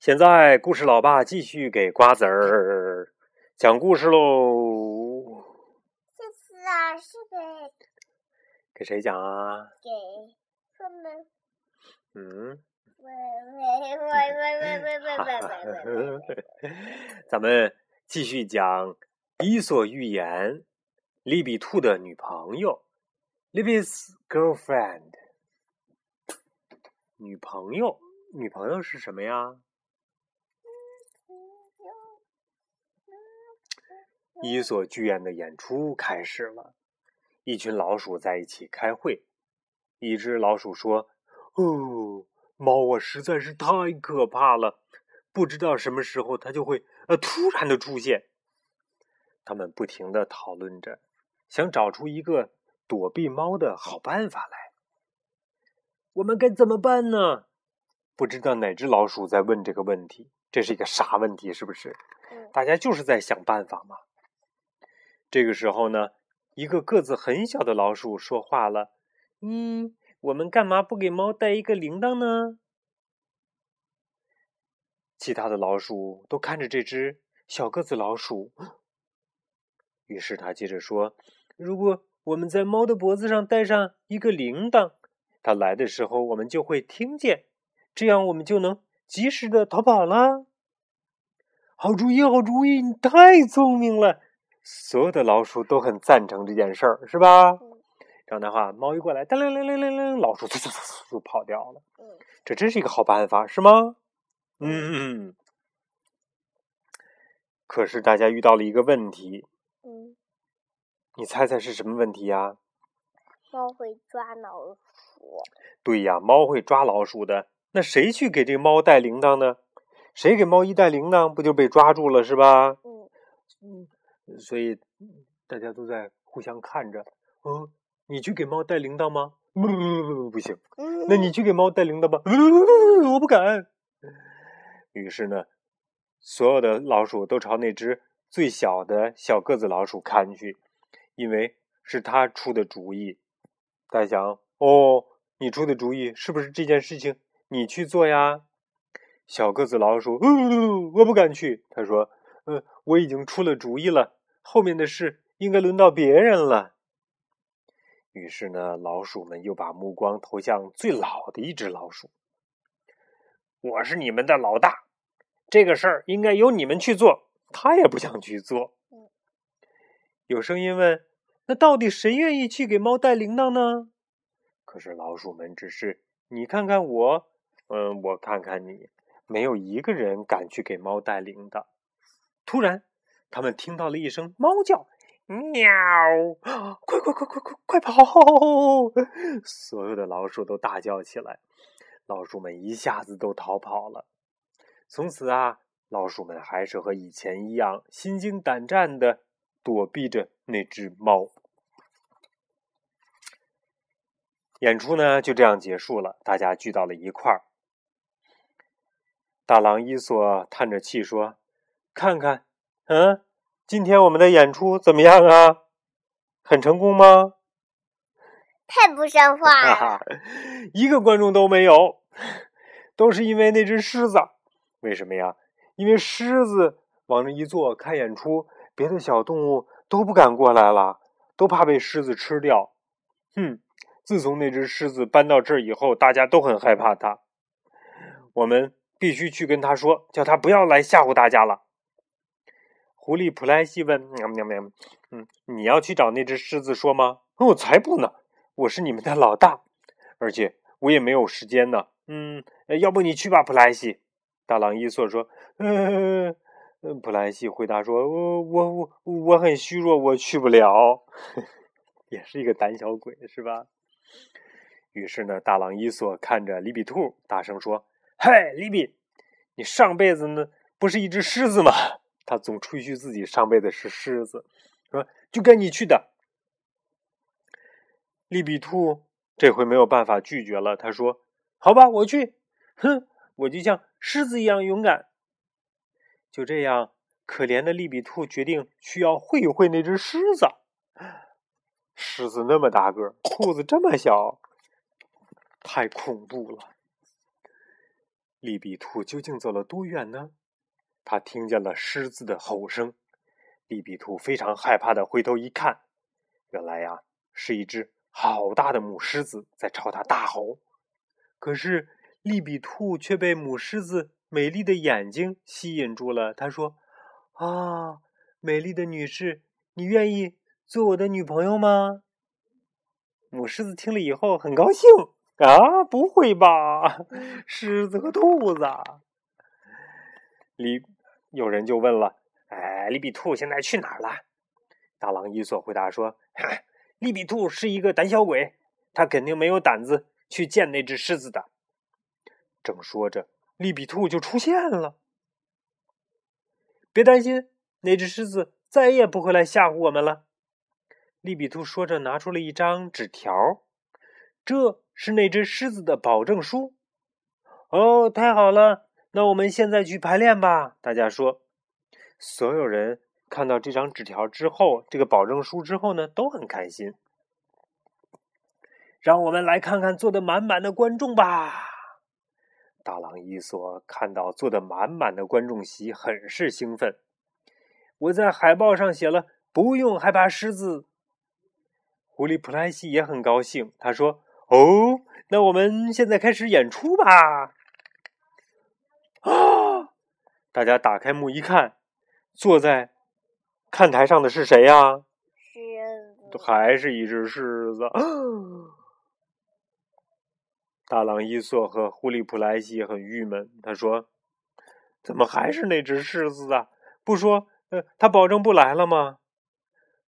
现在，故事老爸继续给瓜子儿讲故事喽。这次啊，是给给谁讲啊？给他们。嗯。喂喂喂喂喂喂喂喂喂！咱们继续讲《伊索寓言》。利比兔的女朋友，Libby's girlfriend。女朋友，女朋友是什么呀？伊索剧院的演出开始了，一群老鼠在一起开会。一只老鼠说：“哦，猫啊，实在是太可怕了，不知道什么时候它就会呃突然的出现。”他们不停的讨论着，想找出一个躲避猫的好办法来。我们该怎么办呢？不知道哪只老鼠在问这个问题，这是一个啥问题？是不是？大家就是在想办法嘛。这个时候呢，一个个子很小的老鼠说话了：“嗯，我们干嘛不给猫带一个铃铛呢？”其他的老鼠都看着这只小个子老鼠，于是他接着说：“如果我们在猫的脖子上戴上一个铃铛，它来的时候我们就会听见，这样我们就能及时的逃跑了。”好主意，好主意！你太聪明了。所有的老鼠都很赞成这件事儿，是吧？这样的话，猫一过来，噔铃铃铃铃铃，老鼠嗖嗖嗖就跑掉了。这真是一个好办法，是吗？嗯。可是大家遇到了一个问题。嗯。你猜猜是什么问题呀？猫会抓老鼠。对呀，猫会抓老鼠的。那谁去给这猫带铃铛呢？谁给猫一带铃铛，不就被抓住了，是吧？嗯。嗯。所以大家都在互相看着。嗯，你去给猫带铃铛吗？不不不不不行。那你去给猫带铃铛吧。我不敢。于是呢，所有的老鼠都朝那只最小的小个子老鼠看去，因为是他出的主意。大家想，哦，你出的主意是不是这件事情你去做呀？小个子老鼠，我不敢去。他说：“嗯，我已经出了主意了。”后面的事应该轮到别人了。于是呢，老鼠们又把目光投向最老的一只老鼠。我是你们的老大，这个事儿应该由你们去做。他也不想去做。有声音问：“那到底谁愿意去给猫带铃铛呢？”可是老鼠们只是你看看我，嗯，我看看你，没有一个人敢去给猫带铃铛。突然。他们听到了一声猫叫，喵！快快快快快快跑！所有的老鼠都大叫起来，老鼠们一下子都逃跑了。从此啊，老鼠们还是和以前一样，心惊胆战的躲避着那只猫。演出呢就这样结束了，大家聚到了一块儿。大狼伊索叹着气说：“看看。”嗯，今天我们的演出怎么样啊？很成功吗？太不像话了！一个观众都没有，都是因为那只狮子。为什么呀？因为狮子往那一坐看演出，别的小动物都不敢过来了，都怕被狮子吃掉。哼！自从那只狮子搬到这儿以后，大家都很害怕它。我们必须去跟他说，叫他不要来吓唬大家了。狐狸普莱西问：“喵喵喵，嗯，你要去找那只狮子说吗？我才不呢！我是你们的老大，而且我也没有时间呢。嗯，要不你去吧，普莱西。”大狼伊索说：“嗯，普莱西回答说：‘我我我我很虚弱，我去不了。’ 也是一个胆小鬼，是吧？”于是呢，大狼伊索看着里比兔，大声说：“嗨，里比，你上辈子呢不是一只狮子吗？”他总吹嘘自己上辈子是狮子，说：“就该你去的。”利比兔这回没有办法拒绝了，他说：“好吧，我去。哼，我就像狮子一样勇敢。”就这样，可怜的利比兔决定去要会一会那只狮子。狮子那么大个，兔子这么小，太恐怖了。利比兔究竟走了多远呢？他听见了狮子的吼声，利比兔非常害怕的回头一看，原来呀，是一只好大的母狮子在朝他大吼。可是利比兔却被母狮子美丽的眼睛吸引住了。他说：“啊，美丽的女士，你愿意做我的女朋友吗？”母狮子听了以后很高兴。啊，不会吧！狮子和兔子，里有人就问了：“哎，利比兔现在去哪儿了？”大狼伊索回答说：“利比兔是一个胆小鬼，他肯定没有胆子去见那只狮子的。”正说着，利比兔就出现了。别担心，那只狮子再也不会来吓唬我们了。利比兔说着，拿出了一张纸条，这。是那只狮子的保证书。哦，太好了！那我们现在去排练吧。大家说，所有人看到这张纸条之后，这个保证书之后呢，都很开心。让我们来看看坐的满满的观众吧。大狼伊索看到坐的满满的观众席，很是兴奋。我在海报上写了“不用害怕狮子”。狐狸普莱西也很高兴，他说。哦，那我们现在开始演出吧！啊！大家打开幕一看，坐在看台上的是谁呀？狮子，还是一只狮子。大狼伊索和狐狸普莱西很郁闷，他说：“怎么还是那只狮子啊？不说，呃，他保证不来了吗？”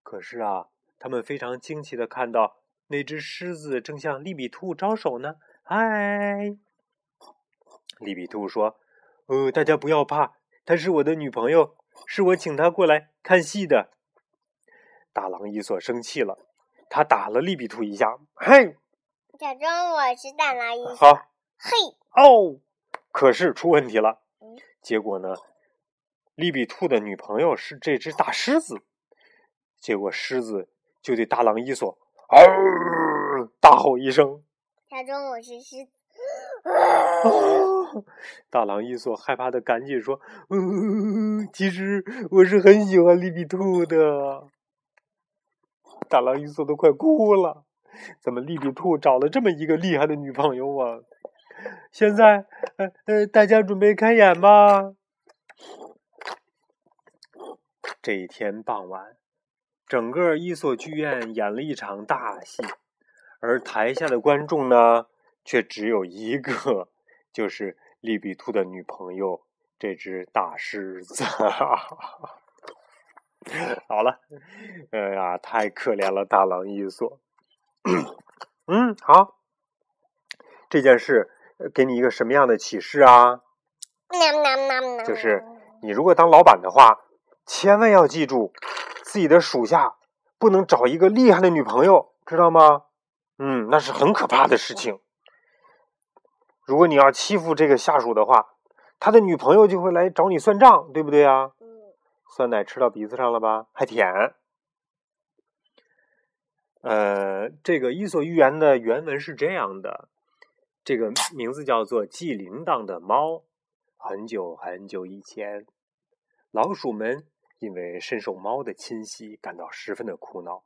可是啊，他们非常惊奇的看到。那只狮子正向利比兔招手呢。嗨，利比兔说：“呃，大家不要怕，她是我的女朋友，是我请她过来看戏的。”大狼伊索生气了，他打了利比兔一下。嘿，假装我是大狼伊索。好，嘿，哦，可是出问题了。结果呢，利比兔的女朋友是这只大狮子，结果狮子就对大狼伊索。嗷！大吼一声，假装我是狮子。啊 大狼伊索害怕的赶紧说：“嗯，其实我是很喜欢利比兔的。”大狼伊索都快哭了，怎么利比兔找了这么一个厉害的女朋友啊？现在，呃呃，大家准备开演吧。这一天傍晚。整个伊索剧院演了一场大戏，而台下的观众呢，却只有一个，就是利比兔的女朋友这只大狮子。好了，哎呀，太可怜了，大狼伊索。嗯，好，这件事给你一个什么样的启示啊？就是你如果当老板的话，千万要记住。自己的属下不能找一个厉害的女朋友，知道吗？嗯，那是很可怕的事情。如果你要欺负这个下属的话，他的女朋友就会来找你算账，对不对啊？酸奶吃到鼻子上了吧？还舔。呃，这个《伊索寓言》的原文是这样的，这个名字叫做《系铃铛的猫》。很久很久以前，老鼠们。因为深受猫的侵袭，感到十分的苦恼。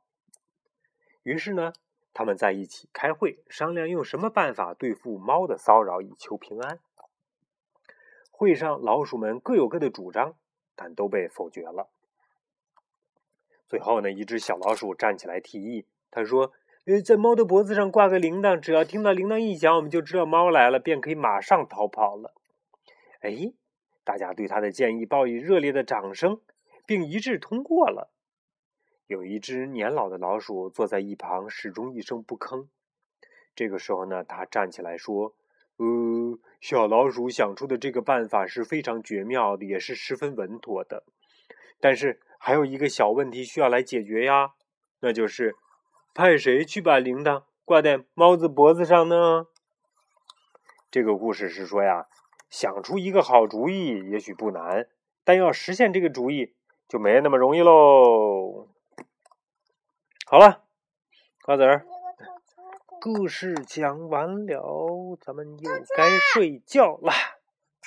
于是呢，他们在一起开会，商量用什么办法对付猫的骚扰，以求平安。会上，老鼠们各有各的主张，但都被否决了。最后呢，一只小老鼠站起来提议，他说：“呃，在猫的脖子上挂个铃铛，只要听到铃铛一响，我们就知道猫来了，便可以马上逃跑了。”哎，大家对他的建议报以热烈的掌声。并一致通过了。有一只年老的老鼠坐在一旁，始终一声不吭。这个时候呢，他站起来说：“呃，小老鼠想出的这个办法是非常绝妙的，也是十分稳妥的。但是还有一个小问题需要来解决呀，那就是派谁去把铃铛挂在猫子脖子上呢？”这个故事是说呀，想出一个好主意也许不难，但要实现这个主意。就没那么容易喽。好了，瓜子儿，故事讲完了，咱们又该睡觉了。